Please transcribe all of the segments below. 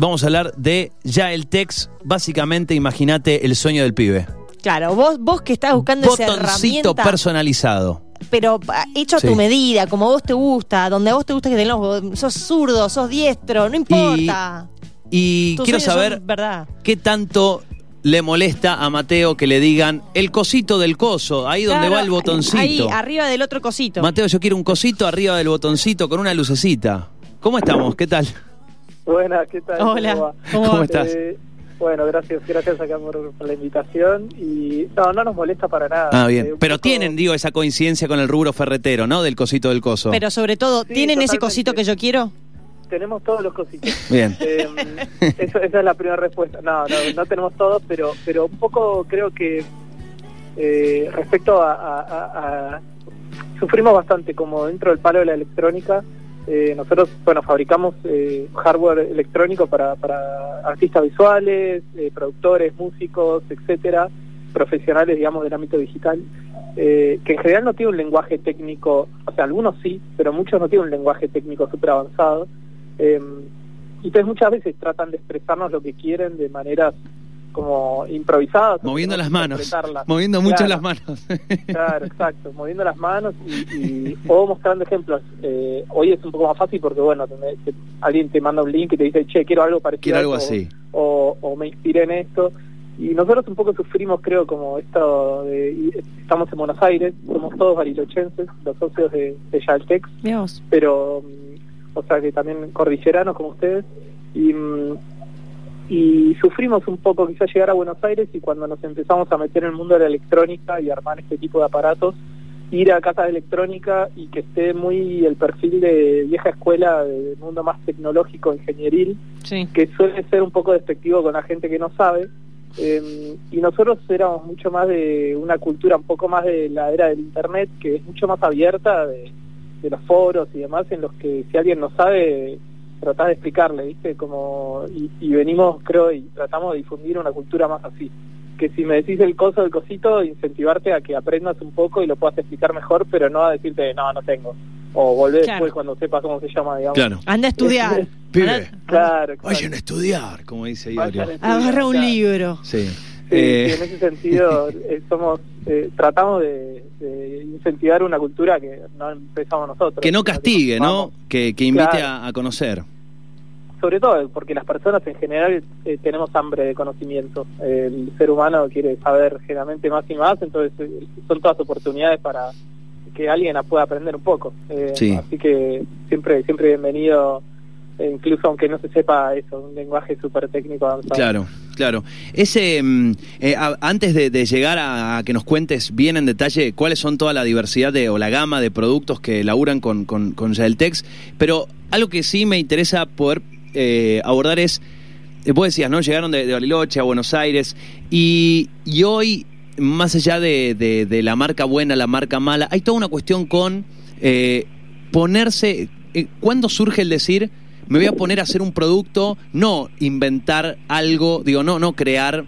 vamos a hablar de ya el text. Básicamente, imagínate el sueño del pibe. Claro, vos, vos que estás buscando esa Botoncito herramienta, personalizado. pero ah, hecho a Sí. tu medida, como vos te gusta, donde a vos te gusta que los- sos zurdo, sos diestro, no importa. Y quiero saber verdad. qué tanto le molesta a Mateo que le digan el cosito del coso, ahí donde va el botoncito. Ahí, arriba del otro cosito. Mateo, yo quiero un cosito arriba del botoncito con una lucecita. ¿Cómo estamos? ¿Qué tal? Buenas, ¿qué tal? Hola? ¿cómo ¿Cómo va? estás? Eh, bueno, gracias, gracias acá por, por la invitación y no, no nos molesta para nada. Ah, bien. Eh, Pero poco- tienen, digo, esa coincidencia con el rubro ferretero, ¿no? Del cosito del coso. Pero sobre todo, Sí, ¿tienen ese cosito que yo quiero? Tenemos todos los cositos. Bien. Eh, eso- esa es la primera respuesta. No, no, no tenemos todos, pero, pero un poco creo que eh, respecto a, a- a- a- Sufrimos bastante como dentro del palo de la electrónica. Eh, nosotros, bueno, fabricamos eh, hardware electrónico para, para artistas visuales, eh, productores, músicos, etcétera, profesionales, digamos, del ámbito digital, que en general no tiene un lenguaje técnico, o sea, algunos sí, pero muchos no tienen un lenguaje técnico súper avanzado. Eh, y entonces muchas veces tratan de expresarnos lo que quieren de maneras como improvisadas. Moviendo las manos. Moviendo mucho Claro. las manos. Claro, exacto, moviendo las manos y, y- o mostrando ejemplos. Eh, hoy es un poco más fácil porque, bueno, te- te- alguien te manda un link y te dice, che, quiero algo parecido. Quiero algo esto", así. O, o me inspiré en esto. Y nosotros un poco sufrimos, creo, como esto de... y Estamos en Buenos Aires, somos todos barilochenses, los socios de, de Yaltex, vos. pero, mm, o sea, que también cordilleranos como ustedes. Y, mm, y sufrimos un poco quizás llegar a Buenos Aires y cuando nos empezamos a meter en el mundo de la electrónica y armar este tipo de aparatos, ir a casas de electrónica y que esté muy el perfil de vieja escuela, del mundo más tecnológico, ingenieril, Sí. que suele ser un poco despectivo con la gente que no sabe. Eh, y nosotros éramos mucho más de una cultura un poco más de la era del Internet, que es mucho más abierta de, de los foros y demás, en los que si alguien no sabe, tratás de explicarle, ¿viste? Como, y, y venimos, creo, y tratamos de difundir una cultura más así. Que si me decís el coso del cosito, incentivarte a que aprendas un poco y lo puedas explicar mejor, pero no a decirte, no, no tengo. O volver Claro. después cuando sepas cómo se llama, digamos. Claro. Anda a estudiar. Pibe. Claro, claro. Vayan a estudiar, como dice estudiar, Agarra un claro. libro. Sí. Sí, Eh, sí, en ese sentido eh, somos eh, tratamos de, de incentivar una cultura que no empezamos nosotros. que no castigue, ¿no? Que, que invite Claro. a, a conocer. Sobre todo porque las personas en general eh, tenemos hambre de conocimiento. El ser humano quiere saber generalmente más y más, entonces eh, son todas oportunidades para que alguien pueda aprender un poco. Eh, Sí. Así que siempre siempre bienvenido, eh, incluso aunque no se sepa eso, un lenguaje súper técnico avanzado. Claro, claro. Ese, mm, eh, antes de, llegar a, que nos cuentes bien en detalle cuáles son toda la diversidad de, o la gama de productos que laburan con, con, con Yaeltex, pero algo que sí me interesa poder eh, abordar es, eh, vos decías, ¿no? Llegaron de, de a Buenos Aires y, y hoy, más allá de, de- de la marca buena, la marca mala, hay toda una cuestión con ponerse, ¿cuándo surge el decir, me voy a poner a hacer un producto, no inventar algo, digo, no, no crear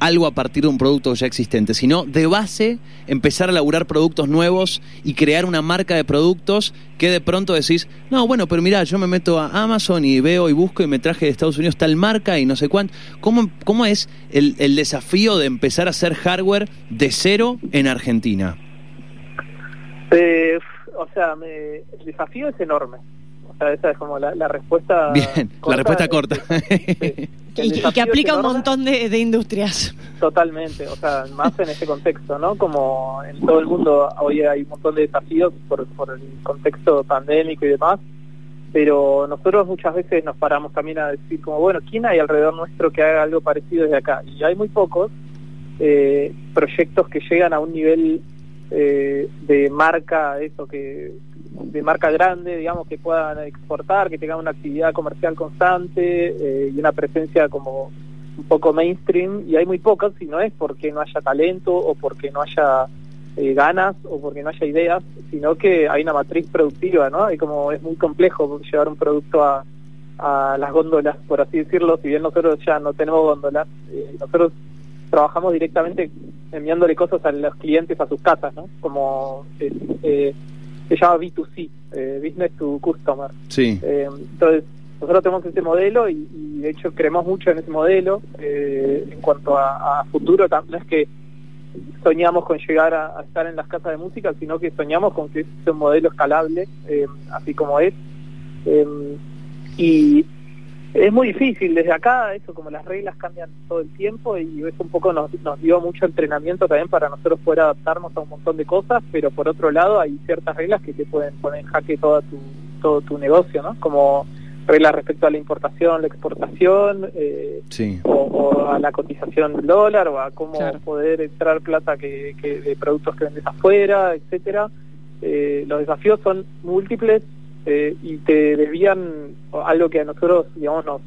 algo a partir de un producto ya existente, sino de base empezar a laburar productos nuevos y crear una marca de productos que de pronto decís, no, bueno, pero mira, yo me meto a Amazon y veo y busco y me traje de Estados Unidos tal marca y no sé cuánto. ¿Cómo, cómo es el, el desafío de empezar a hacer hardware de cero en Argentina? Eh, o sea, me- el desafío es enorme. O sea, esa es como la, la respuesta. Bien, la respuesta corta. Sí. El Y, que aplica un montón de, de industrias. Totalmente, o sea, más en este contexto, ¿no? Como en todo el mundo hoy hay un montón de desafíos por, por el contexto pandémico y demás, pero nosotros muchas veces nos paramos también a decir como, bueno, ¿quién hay alrededor nuestro que haga algo parecido desde acá? Y hay muy pocos eh, proyectos que llegan a un nivel eh, de marca, eso que de marca grande, digamos, que puedan exportar, que tengan una actividad comercial constante eh, y una presencia como un poco mainstream, y hay muy pocos, y no es porque no haya talento o porque no haya eh, ganas o porque no haya ideas, sino que hay una matriz productiva, ¿no? Y como es muy complejo llevar un producto a, a las góndolas, por así decirlo, si bien nosotros ya no tenemos góndolas, eh, nosotros trabajamos directamente enviándole cosas a los clientes a sus casas, ¿no? Como eh, se llama B2C, eh, Business to Customer. Sí. Eh, entonces, nosotros tenemos este modelo y, y de hecho creemos mucho en ese modelo. Eh, en cuanto a, a futuro, no es que soñamos con llegar a, estar en las casas de música, sino que soñamos con que es un modelo escalable, así como es. Y es muy difícil desde acá, eso como las reglas cambian todo el tiempo y eso un poco nos, nos dio mucho entrenamiento también para nosotros poder adaptarnos a un montón de cosas, pero por otro lado hay ciertas reglas que te pueden poner en jaque toda tu, todo tu negocio, ¿no? Como reglas respecto a la importación, la exportación, eh, o, a la cotización del dólar, o a cómo poder entrar plata que, de productos que vendes afuera, etcétera. Eh, los desafíos son múltiples eh, y te desvían algo que a nosotros, digamos, nos,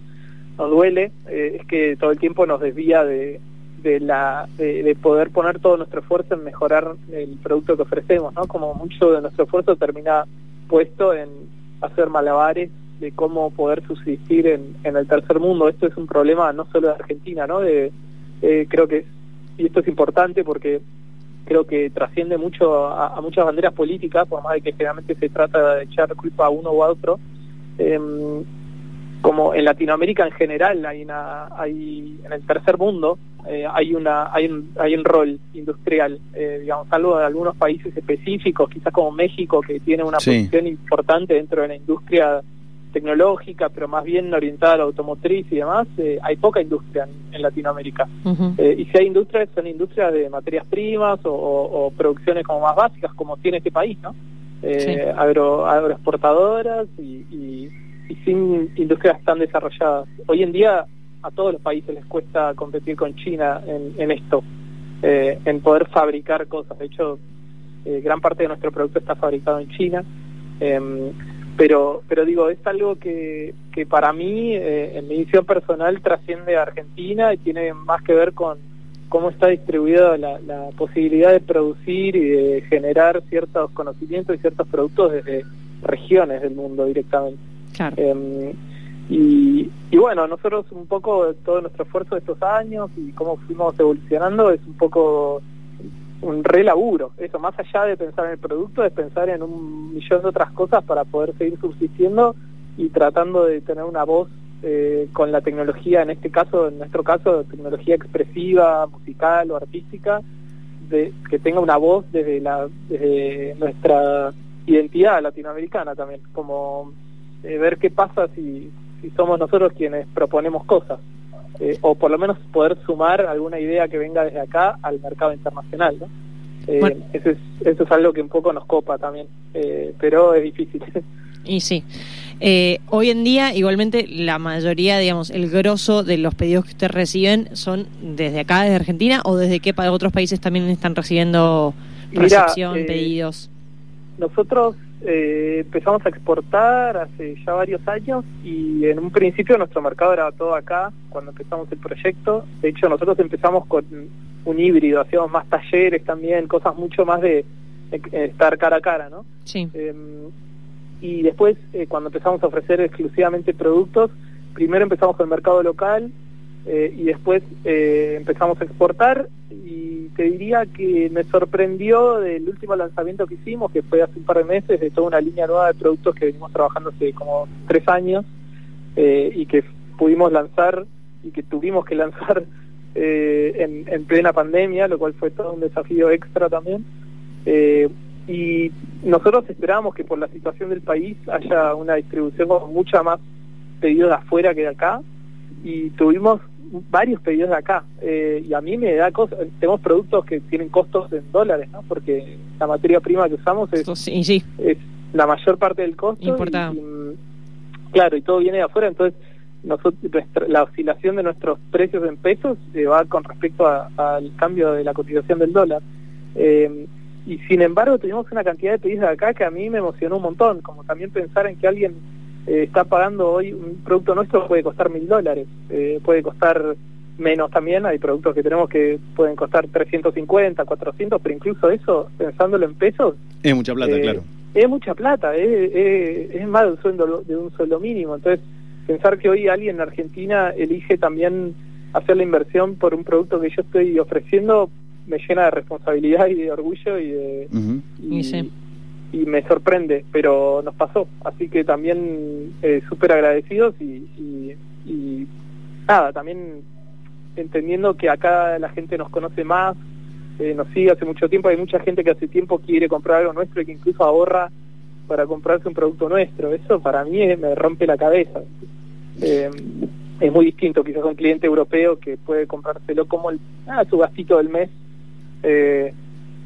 nos duele, es que todo el tiempo nos desvía de, de la de, poder poner todo nuestro esfuerzo en mejorar el producto que ofrecemos, ¿no? Como mucho de nuestro esfuerzo termina puesto en hacer malabares de cómo poder subsistir en, en el tercer mundo. Esto es un problema no solo de Argentina, ¿no? De, eh, creo que, y esto es importante porque creo que trasciende mucho a, muchas banderas políticas, por más de que generalmente se trata de echar culpa a uno u a otro. Em, como en Latinoamérica en general hay una hay en el tercer mundo eh, hay una hay un, hay un rol industrial eh, digamos salvo de algunos países específicos quizás como México que tiene una posición importante dentro de la industria tecnológica, pero más bien orientada a la automotriz y demás, eh, hay poca industria en, Latinoamérica. Eh, y si hay industrias, son industrias de materias primas o, producciones como más básicas, como tiene este país, ¿no? Eh, agro, agroexportadoras y, sin industrias tan desarrolladas. Hoy en día a todos los países les cuesta competir con China en, esto, en poder fabricar cosas. De hecho, gran parte de nuestro producto está fabricado en China. Pero pero digo es algo que, que para mí eh, en mi visión personal trasciende a Argentina y tiene más que ver con cómo está distribuida la, posibilidad de producir y de generar ciertos conocimientos y ciertos productos desde regiones del mundo directamente. Em, y, y bueno nosotros un poco todo nuestro esfuerzo de estos años y cómo fuimos evolucionando es un poco un re laburo. Eso, más allá de pensar en el producto, es pensar en un millón de otras cosas para poder seguir subsistiendo y tratando de tener una voz eh, con la tecnología, en este caso, en nuestro caso, tecnología expresiva, musical o artística, de, que tenga una voz desde, la, desde nuestra identidad latinoamericana también, como eh, ver qué pasa si, si somos nosotros quienes proponemos cosas. Eh, o por lo menos poder sumar alguna idea que venga desde acá al mercado internacional. ¿no? Eh, eso, es, eso es algo que un poco nos copa también, eh, pero es difícil. Y sí. hoy en día, igualmente, la mayoría, digamos, el grosso de los pedidos que ustedes reciben son desde acá, desde Argentina, o desde qué otros países también están recibiendo recepción, pedidos. Nosotros eh, empezamos a exportar hace ya varios años y en un principio nuestro mercado era todo acá cuando empezamos el proyecto. De hecho, nosotros empezamos con un híbrido, hacíamos más talleres también, cosas mucho más de, estar cara a cara, ¿no? Sí. Em, y después, eh, cuando empezamos a ofrecer exclusivamente productos, primero empezamos con el mercado local eh, y después empezamos a exportar te diría que me sorprendió del último lanzamiento que hicimos, que fue hace un par de meses, de toda una línea nueva de productos que venimos trabajando hace como tres años eh, y que pudimos lanzar y que tuvimos que lanzar eh, en, plena pandemia, lo cual fue todo un desafío extra también. Eh, y nosotros esperábamos que por la situación del país haya una distribución con mucha más pedidos de afuera que de acá y tuvimos varios pedidos de acá eh, y a mí me da cosas tenemos productos que tienen costos en dólares no porque la materia prima que usamos es, es la mayor parte del costo claro y todo viene de afuera entonces nosotros la oscilación de nuestros precios en pesos se va con respecto al cambio de la cotización del dólar. Eh, y sin embargo tuvimos una cantidad de pedidos de acá que a mí me emocionó un montón como también pensar en que alguien eh, está pagando hoy un producto nuestro puede costar mil dólares, eh, puede costar menos también, hay productos que tenemos que pueden costar 350, 400, pero incluso eso, pensándolo en pesos... Es mucha plata, eh, claro. Es mucha plata, es más de un, sueldo, de un sueldo mínimo, entonces pensar que hoy alguien en Argentina elige también hacer la inversión por un producto que yo estoy ofreciendo me llena de responsabilidad y de orgullo y de y me sorprende, pero nos pasó. Así que también eh, súper agradecidos y, y, nada, también entendiendo que acá la gente nos conoce más, eh, nos sigue hace mucho tiempo, hay mucha gente que hace tiempo quiere comprar algo nuestro y que incluso ahorra para comprarse un producto nuestro. Eso para mí me rompe la cabeza. Eh, es muy distinto quizás un cliente europeo que puede comprárselo como el, ah, su gastito del mes eh,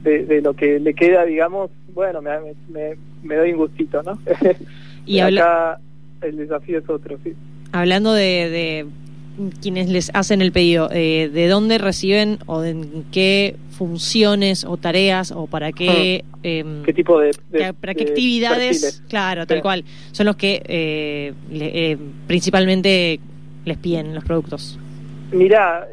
de, lo que le queda, digamos, bueno, me, me, me doy un gustito, ¿no? y acá el desafío es otro, sí. Hablando de quienes les hacen el pedido, eh, ¿de dónde reciben o de qué funciones o tareas o para qué... Ah, em, ¿Qué tipo de... para qué actividades, claro, tal cual, son los que eh, eh, principalmente les piden los productos? Mira,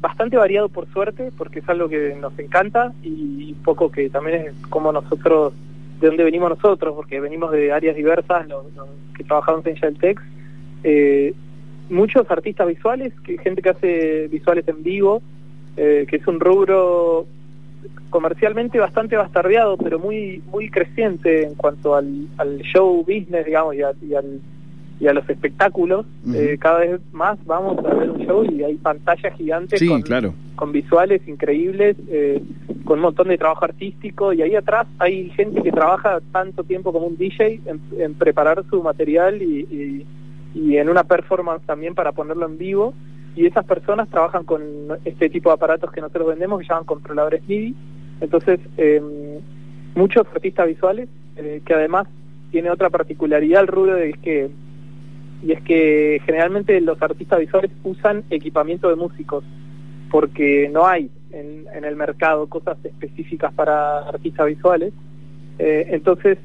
bastante variado por suerte, porque es algo que nos encanta y un poco que también es como nosotros, de dónde venimos nosotros, porque venimos de áreas diversas, los, que trabajamos en Sheltex, eh, muchos artistas visuales, que gente que hace visuales en vivo, eh, que es un rubro comercialmente bastante bastardeado, pero muy muy creciente en cuanto al, show business, digamos, y, y, al, y a los espectáculos. eh, cada vez más vamos a ver un show y hay pantallas gigantes con, con visuales increíbles, eh, con un montón de trabajo artístico, y ahí atrás hay gente que trabaja tanto tiempo como un DJ en, preparar su material y y en una performance también para ponerlo en vivo. Y esas personas trabajan con este tipo de aparatos que nosotros vendemos, que llaman controladores MIDI. Entonces, eh, muchos artistas visuales, eh, que además tiene otra particularidad el rubro de que y es que generalmente los artistas visuales usan equipamiento de músicos porque no hay en, el mercado cosas específicas para artistas visuales eh, entonces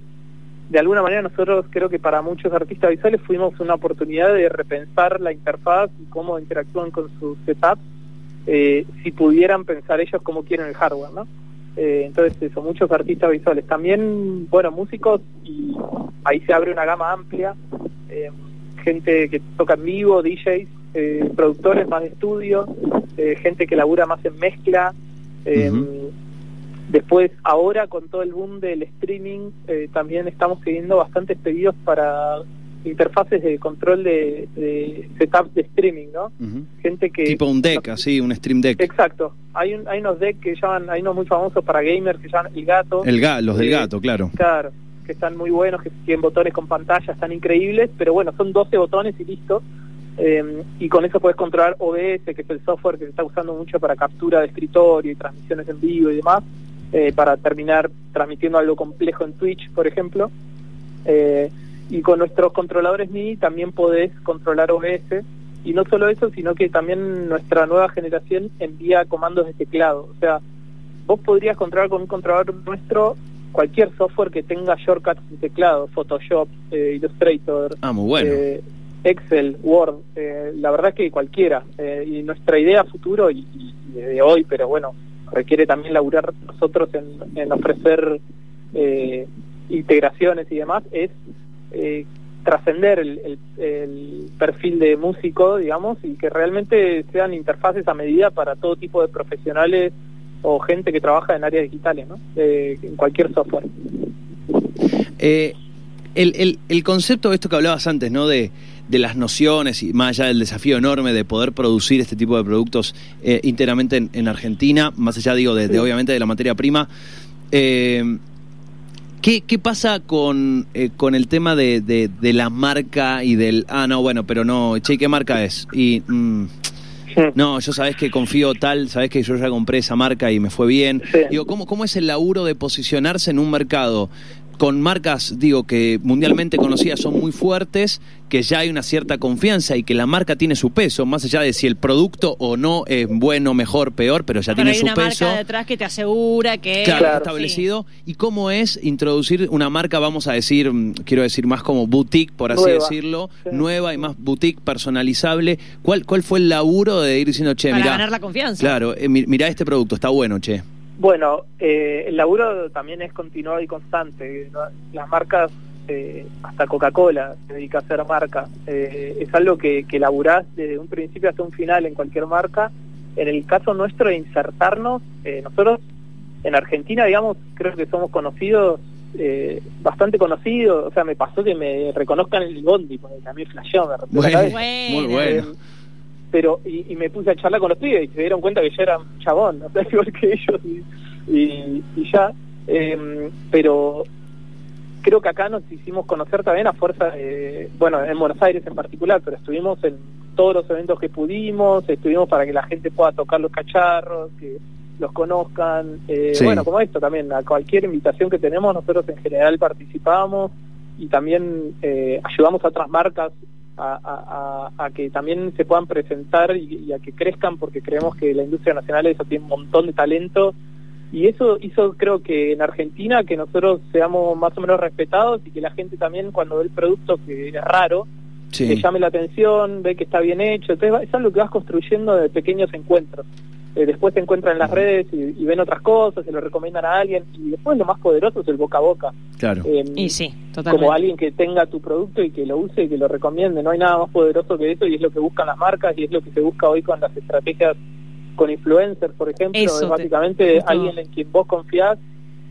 de alguna manera nosotros creo que para muchos artistas visuales fuimos una oportunidad de repensar la interfaz y cómo interactúan con sus setups, eh, si pudieran pensar ellos cómo quieren el hardware, ¿no? Eh, entonces eso, muchos artistas visuales. También, bueno, músicos y ahí se abre una gama amplia, eh, gente que toca en vivo, DJs, productores más de estudio, gente que labura más en mezcla. Después, ahora con todo el boom del streaming, eh, también estamos teniendo bastantes pedidos para interfaces de control de, de setup de streaming, ¿no? Gente que... Tipo un deck, así, un stream deck. Exacto. Hay, un, hay unos decks que llaman, hay unos muy famosos para gamers que llaman El Gato. El los del gato, claro. Claro, que están muy buenos, que tienen botones con pantalla, están increíbles, pero bueno, son 12 botones y listo. Eh, y con eso puedes controlar OBS, que es el software que se está usando mucho para captura de escritorio y transmisiones en vivo y demás. Eh, para terminar transmitiendo algo complejo en Twitch, por ejemplo. Eh, y con nuestros controladores MIDI también podés controlar OBS. Y no solo eso, sino que también nuestra nueva generación envía comandos de teclado. O sea, vos podrías controlar con un controlador nuestro cualquier software que tenga shortcuts de teclado, Photoshop, eh, Illustrator, ah, muy bueno. Excel, Word, la verdad que cualquiera. y nuestra idea futuro, y, y de hoy, pero bueno, requiere también laburar nosotros en, ofrecer eh, integraciones y demás, es eh, trascender el, perfil de músico, digamos, y que realmente sean interfaces a medida para todo tipo de profesionales o gente que trabaja en áreas digitales, ¿no? en cualquier software. Eh, el, el, el concepto de esto que hablabas antes, ¿no? De de las nociones y más allá del desafío enorme de poder producir este tipo de productos eh, íntegramente en, Argentina, más allá, digo, de, obviamente de la materia prima. Eh, ¿qué, ¿qué, pasa con, eh, con el tema de, de, la marca y del, ah, no, bueno, pero no, che, ¿qué marca es? Y, mm, no, yo sabes que confío tal, sabes que yo ya compré esa marca y me fue bien. Digo, ¿cómo, ¿cómo es el laburo de posicionarse en un mercado con marcas, digo, que mundialmente conocidas son muy fuertes, que ya hay una cierta confianza y que la marca tiene su peso, más allá de si el producto o no es bueno, mejor, peor, pero ya tiene su peso. Hay una marca detrás que te asegura que... Claro, establecido. ¿Y cómo es introducir una marca, vamos a decir, mm, quiero decir más como boutique, por así decirlo, nueva y más boutique, personalizable? ¿Cuál, ¿Cuál fue el laburo de ir diciendo, che, Para ganar la confianza. Claro, eh, mira este producto, está bueno, che. Bueno, eh, el laburo también es continuado y constante. Las marcas, eh, hasta Coca-Cola se dedica a hacer marca. Eh, es algo que, que laburás desde un principio hasta un final en cualquier marca. En el caso nuestro de insertarnos, nosotros en Argentina, digamos, creo que somos conocidos eh, bastante conocido, o sea, me pasó que me reconozcan el bondi, porque también flasheó, me Bueno, cabeza. muy bueno. Pero y, y me puse a charlar con los pibes y se dieron cuenta que yo era un chabón, o sea, igual que ellos y, y, y ya. Eh, pero creo que acá nos hicimos conocer también a fuerza de, bueno, en Buenos Aires en particular, pero estuvimos en todos los eventos que pudimos, estuvimos para que la gente pueda tocar los cacharros, que los conozcan, eh, Sí. bueno, como esto también, a cualquier invitación que tenemos, nosotros en general participamos y también eh, ayudamos a otras marcas a, que también se puedan presentar y, a que crezcan porque creemos que la industria nacional eso tiene un montón de talento. Y eso hizo creo que en Argentina que nosotros seamos más o menos respetados y que la gente también cuando ve el producto que es raro Sí. que llame la atención, ve que está bien hecho, entonces va- es algo que vas construyendo de pequeños encuentros. Eh, después se encuentran en las redes y, y ven otras cosas, se lo recomiendan a alguien y después lo más poderoso es el boca a boca. Claro. Eh, Y sí, totalmente. como alguien que tenga tu producto y que lo use y que lo recomiende. No hay nada más poderoso que eso y es lo que buscan las marcas y es lo que se busca hoy con las estrategias con influencers, por ejemplo. Eso es te- básicamente alguien en quien vos confiás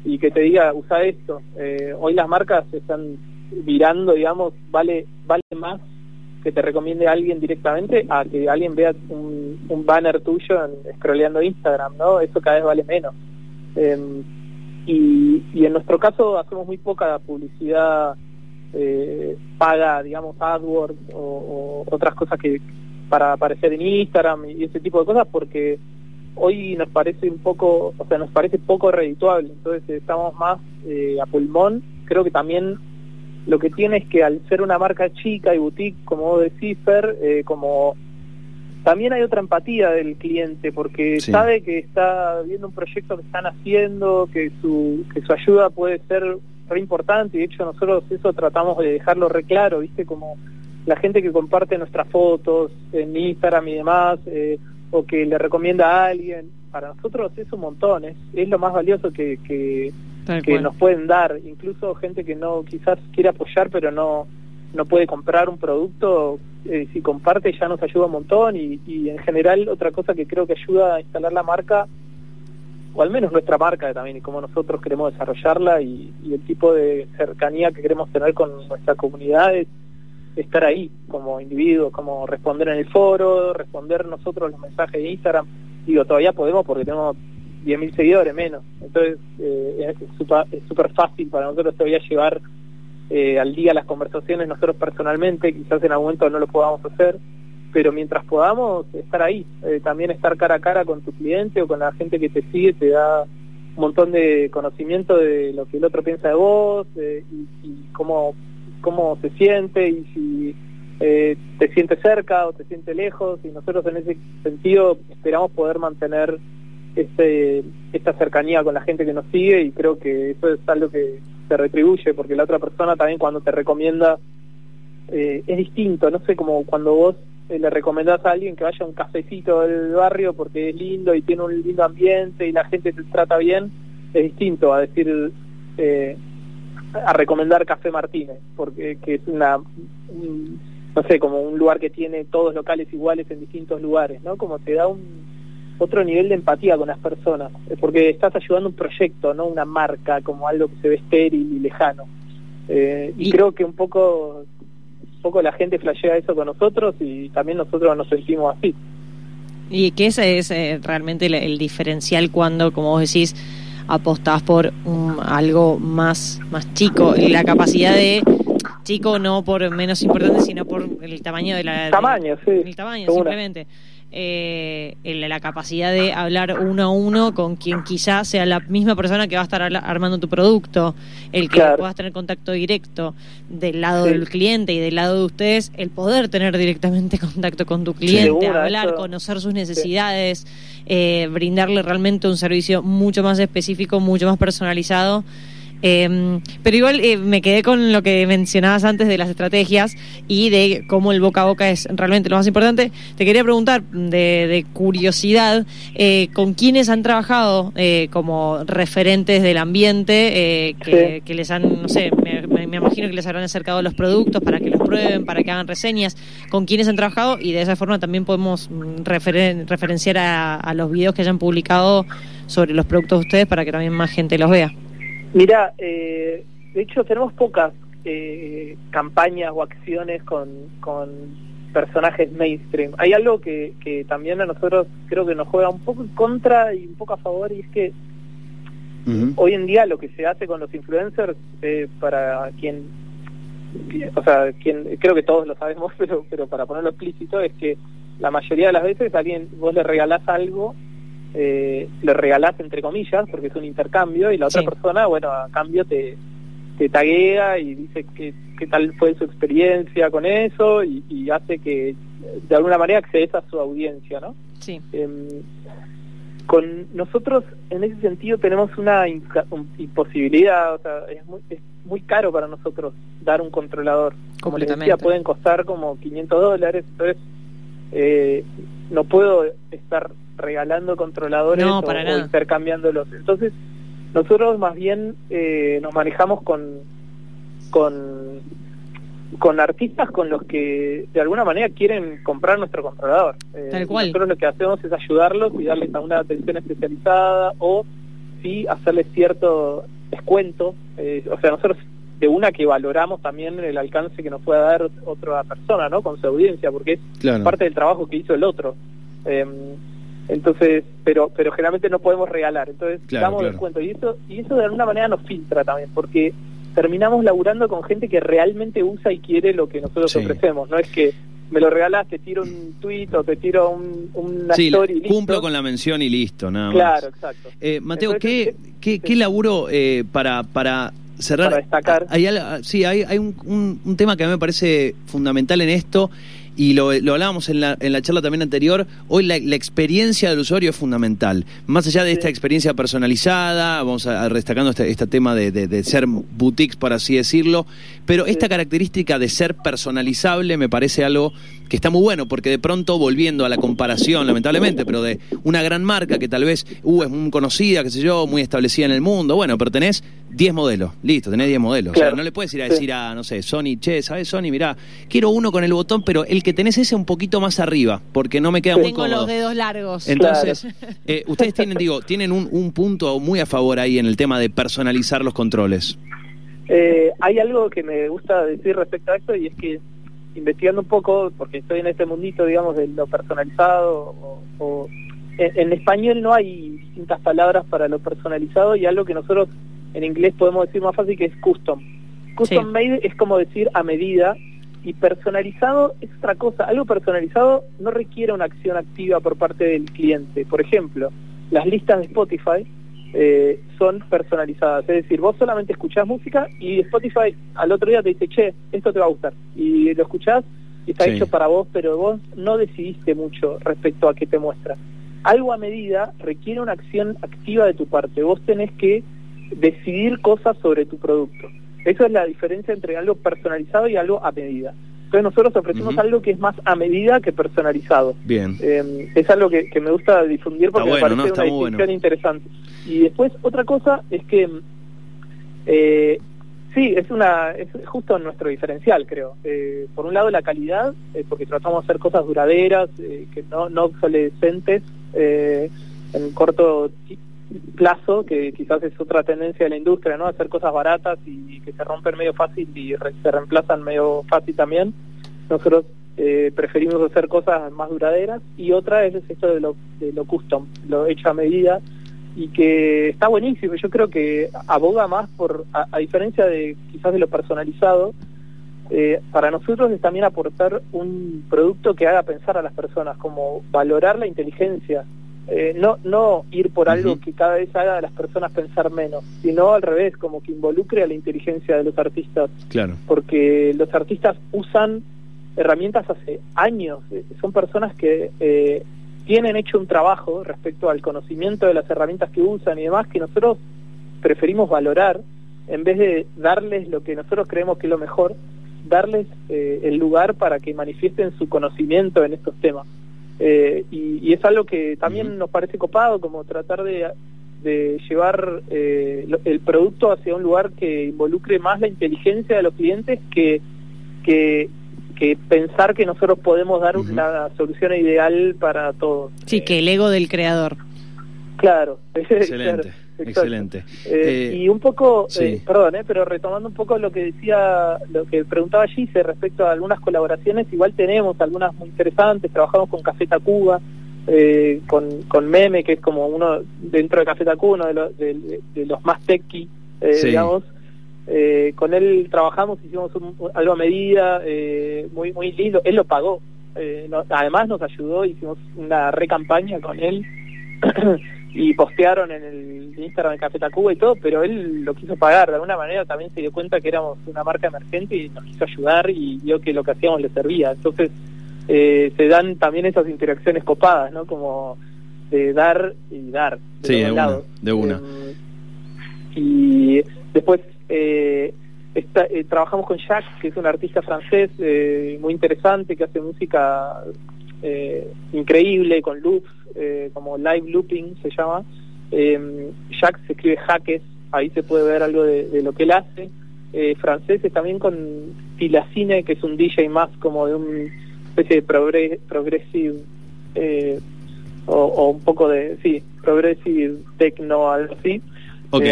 y que te diga, usa esto. Eh, hoy las marcas se están virando, digamos, vale vale más que te recomiende a alguien directamente a que alguien vea un, banner tuyo en, scrolleando Instagram, ¿no? Eso cada vez vale menos. Em, y, y en nuestro caso hacemos muy poca publicidad eh, paga, digamos, AdWords o, o otras cosas que para aparecer en Instagram y ese tipo de cosas porque hoy nos parece un poco, o sea, nos parece poco redituable, entonces estamos más eh, a pulmón. Creo que también lo que tiene es que al ser una marca chica y boutique, como vos decís, Fer, eh, como también hay otra empatía del cliente porque Sí. sabe que está viendo un proyecto que están haciendo, que su, que su ayuda puede ser re importante y de hecho nosotros eso tratamos de dejarlo re claro, ¿viste? Como la gente que comparte nuestras fotos en Instagram y demás, eh, o que le recomienda a alguien, para nosotros es un montón, es, es lo más valioso que, que, Tal que cual. nos pueden dar, incluso gente que no quizás quiere apoyar pero no no puede comprar un producto, eh, si comparte ya nos ayuda un montón y, y en general otra cosa que creo que ayuda a instalar la marca, o al menos nuestra marca también y cómo nosotros queremos desarrollarla y, y el tipo de cercanía que queremos tener con nuestra comunidad es estar ahí como individuos, como responder en el foro, responder nosotros los mensajes de Instagram. Digo, todavía podemos porque tenemos 10.000 seguidores menos. Entonces eh, es súper fácil para nosotros todavía llevar eh, al día las conversaciones nosotros personalmente, quizás en algún momento no lo podamos hacer, pero mientras podamos estar ahí, eh, también estar cara a cara con tu cliente o con la gente que te sigue, te da un montón de conocimiento de lo que el otro piensa de vos eh, y, y cómo, cómo se siente y si eh, te siente cerca o te siente lejos y nosotros en ese sentido esperamos poder mantener este, esta cercanía con la gente que nos sigue y creo que eso es algo que se retribuye porque la otra persona también cuando te recomienda eh, es distinto, no sé, como cuando vos eh, le recomendás a alguien que vaya a un cafecito del barrio porque es lindo y tiene un lindo ambiente y la gente te trata bien, es distinto a decir, eh, a recomendar Café Martínez, porque que es una, un- no sé, como un lugar que tiene todos locales iguales en distintos lugares, ¿no? Como te da un otro nivel de empatía con las personas, eh, porque estás ayudando un proyecto, no una marca, como algo que se ve estéril y lejano. Eh, y, Y- creo que un poco, un poco la gente flashea eso con nosotros y también nosotros nos sentimos así. Y que ese es eh, realmente el, el diferencial cuando, como vos decís, apostás por un- algo más, más chico. Y La capacidad de chico no por menos importante, sino por el tamaño de la... de- Tamaño, sí. el tamaño, simplemente. Eh, la capacidad de hablar uno a uno con quien quizás sea la misma persona que va a estar armando tu producto, el que Claro. puedas tener contacto directo del lado Sí. del cliente y del lado de ustedes, el poder tener directamente contacto con tu cliente, hablar, eso- conocer sus necesidades, eh, brindarle realmente un servicio mucho más específico, mucho más personalizado. Eh, pero igual eh, me quedé con lo que mencionabas antes de las estrategias y de cómo el boca a boca es realmente lo más importante. Te quería preguntar, de, de curiosidad, eh, ¿con quiénes han trabajado eh, como referentes del ambiente eh, que, Sí. que les han, no sé, me, me- me imagino que les habrán acercado los productos para que los prueben, para que hagan reseñas? ¿Con quiénes han trabajado? Y de esa forma también podemos mm, referen- referenciar a, a los videos que hayan publicado sobre los productos de ustedes para que también más gente los vea. Mira, eh, de hecho tenemos pocas eh, campañas o acciones con, con personajes mainstream. Hay algo que, que también a nosotros creo que nos juega un poco en contra y un poco a favor y es que hoy en día lo que se hace con los influencers eh, para quien o sea quien creo que todos lo sabemos pero pero para ponerlo explícito es que la mayoría de las veces a alguien vos le regalás algo eh, le regalás entre comillas porque es un intercambio y la otra Sí. persona bueno a cambio te te taguea y dice que qué tal fue su experiencia con eso y, y hace que de alguna manera accedes a su audiencia no Sí. Em, con nosotros en ese sentido tenemos una imposibilidad, o sea, es muy, es muy caro para nosotros dar un controlador. Como les decía, pueden costar como 500 dólares, entonces eh, no puedo estar regalando controladores No, o, para o nada. intercambiándolos. Entonces, nosotros más bien eh, nos manejamos con, con con artistas con los que de alguna manera quieren comprar nuestro controlador. Eh, Tal cual. Nosotros lo que hacemos es ayudarlos y darles a una atención especializada o sí hacerles cierto descuento. Eh, o sea, nosotros de una que valoramos también el alcance que nos pueda dar otra persona, ¿no? Con su audiencia, porque es Claro. parte del trabajo que hizo el otro. Eh, entonces, pero pero generalmente no podemos regalar, entonces Claro, damos claro. descuento y eso y eso de alguna manera nos filtra también, porque terminamos laburando con gente que realmente usa y quiere lo que nosotros Sí. ofrecemos, no es que me lo regalas, te tiro un tweet o te tiro un, una Sí, story y listo. cumplo con la mención y listo, nada más. Claro, exacto. Eh, Mateo, Entonces, ¿qué, qué, qué laburo eh, para, para cerrar? Para destacar. Hay, al- sí, hay, hay un, un- un tema que a mí me parece fundamental en esto y lo, lo hablábamos en la, en la charla también anterior. Hoy la, la experiencia del usuario es fundamental. Más allá de esta experiencia personalizada, vamos a, a destacando este, este tema de, de- de ser boutiques, por así decirlo, pero esta característica de ser personalizable me parece algo que está muy bueno, porque de pronto, volviendo a la comparación, lamentablemente, pero de una gran marca que tal vez uh, es muy conocida, qué sé yo, muy establecida en el mundo, bueno, pero tenés 10 modelos, listo, tenés 10 modelos. O sea, Claro. no le puedes ir a decir a, no sé, Sony, che, ¿sabes Sony? Mirá, quiero uno con el botón, pero el que tenés ese un poquito más arriba, porque no me queda muy Tengo cómodo. los dedos largos. Entonces, eh, ustedes tienen, digo, tienen un, un punto muy a favor ahí en el tema de personalizar los controles. Eh, hay algo que me gusta decir respecto a esto y es que investigando un poco, porque estoy en este mundito, digamos, de lo personalizado, o, o- en, en español no hay distintas palabras para lo personalizado y algo que nosotros en inglés podemos decir más fácil que es custom. Custom Sí. made es como decir a medida y personalizado es otra cosa. Algo personalizado no requiere una acción activa por parte del cliente. Por ejemplo, las listas de Spotify eh, son personalizadas. Es decir, vos solamente escuchás música y Spotify al otro día te dice, che, esto te va a gustar. Y lo escuchás y está Sí. hecho para vos, pero vos no decidiste mucho respecto a qué te muestra. Algo a medida requiere una acción activa de tu parte. Vos tenés que decidir cosas sobre tu producto. Eso es la diferencia entre algo personalizado y algo a medida. Entonces nosotros ofrecemos algo que es más a medida que personalizado. Bien. Eh, es algo que, que me gusta difundir porque bueno, me ¿no? parece Está una distinción bueno. interesante. Y después otra cosa es que eh, sí, es una es justo nuestro diferencial, creo. Eh, por un lado la calidad, eh, porque tratamos de hacer cosas duraderas, que no, no obsolescentes en corto plazo, que quizás es otra tendencia de la industria, ¿no? Hacer cosas baratas y que se rompen medio fácil y re- se reemplazan medio fácil también. Nosotros eh, preferimos hacer cosas más duraderas y otra es esto de lo, de lo custom, lo hecho a medida y que está buenísimo. Yo creo que aboga más por, a, diferencia de quizás de lo personalizado, eh, para nosotros es también aportar un producto que haga pensar a las personas, como valorar la inteligencia. Eh, no, no ir por algo que cada vez haga a las personas pensar menos, sino al revés, como que involucre a la inteligencia de los artistas Claro. porque los artistas usan herramientas hace años. Eh, Son personas que eh, tienen hecho un trabajo respecto al conocimiento de las herramientas que usan y demás que nosotros preferimos valorar en vez de darles lo que nosotros creemos que es lo mejor, darles eh, el lugar para que manifiesten su conocimiento en estos temas. Eh, y, y es algo que también nos parece copado, como tratar de, de llevar eh, el producto hacia un lugar que involucre más la inteligencia de los clientes que, que, que pensar que nosotros podemos dar Ujú. la solución ideal para todos. Sí, Eh, que el ego del creador. Claro, Excelente. claro. Excelente. Eh, Eh, y un poco, sí. eh, perdón, pero retomando un poco lo que decía, lo que preguntaba Gise respecto a algunas colaboraciones, igual tenemos algunas muy interesantes, trabajamos con Café Tacuba, con, con Meme, que es como uno dentro de Café Tacuba, uno de, los de, de los más techy, eh, Sí. digamos. Eh, con él trabajamos, hicimos un- algo a medida, eh, muy muy lindo, él lo pagó. Eh, no- además nos ayudó, hicimos una recampaña con él y postearon en el Instagram de Café Tacuba y todo, pero él lo quiso pagar. De alguna manera también se dio cuenta que éramos una marca emergente y nos quiso ayudar y vio que lo que hacíamos le servía. Entonces eh, se dan también esas interacciones copadas, ¿no? Como de dar y dar. De Sí, de una, lados. de una. Eh, y después eh, esta- eh, trabajamos con Jacques, que es un artista francés eh, muy interesante, que hace música eh, increíble, con loops, eh, como live looping se llama. Eh, Jacques se escribe Jaques, ahí se puede ver algo de, de lo que él hace. Eh, franceses también con Tilacine, que es un DJ más como de un especie de progre- progressive eh, o, o un poco de, sí, progressive techno, algo así. Ok.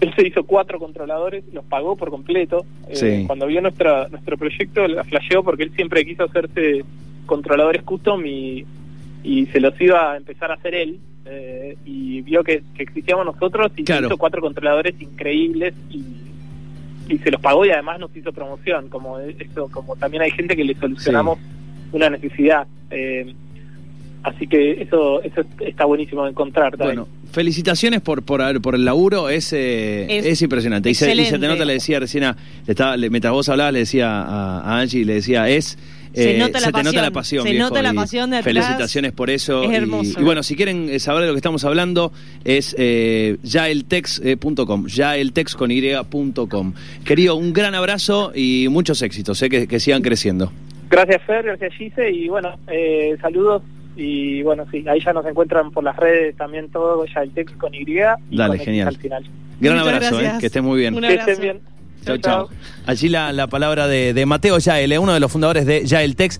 Él se hizo cuatro controladores, los pagó por completo. Eh. Cuando vio nuestra, nuestro proyecto, la flasheó porque él siempre quiso hacerse controladores custom y, y se los iba a empezar a hacer él. eh, y vio que, que existíamos nosotros y se Claro. hizo cuatro controladores increíbles y, y se los pagó y además nos hizo promoción. Como eso, como también hay gente que le solucionamos una necesidad. Eh, así que eso, eso está buenísimo de encontrar también. Bueno, felicitaciones por por, el laburo, es, eh, Es es, impresionante. Y se, y se te nota, le decía recién, a, le estaba, le- mientras vos hablabas, le decía a, a Angie, le decía, es... Se eh, nota la te nota pasión, la pasión, se viejo, nota la pasión de atrás. Felicitaciones por eso. Es y- hermoso. Y, bueno, si quieren eh, saber de lo que estamos hablando, es eh, yaeltex.com, yaeltex con y.com. Querido, un gran abrazo y muchos éxitos, eh, que, que sigan creciendo. Gracias Fer, gracias Gise y bueno, eh, saludos y bueno, sí, ahí ya nos encuentran por las redes también todo, ya el texto con Y y Dale, con genial. al final. Gran Muchas abrazo, eh, que estés muy bien. Que estén bien. Chau, chau. Allí la, la palabra de, de Mateo Yael, eh, uno de los fundadores de Yael Tex.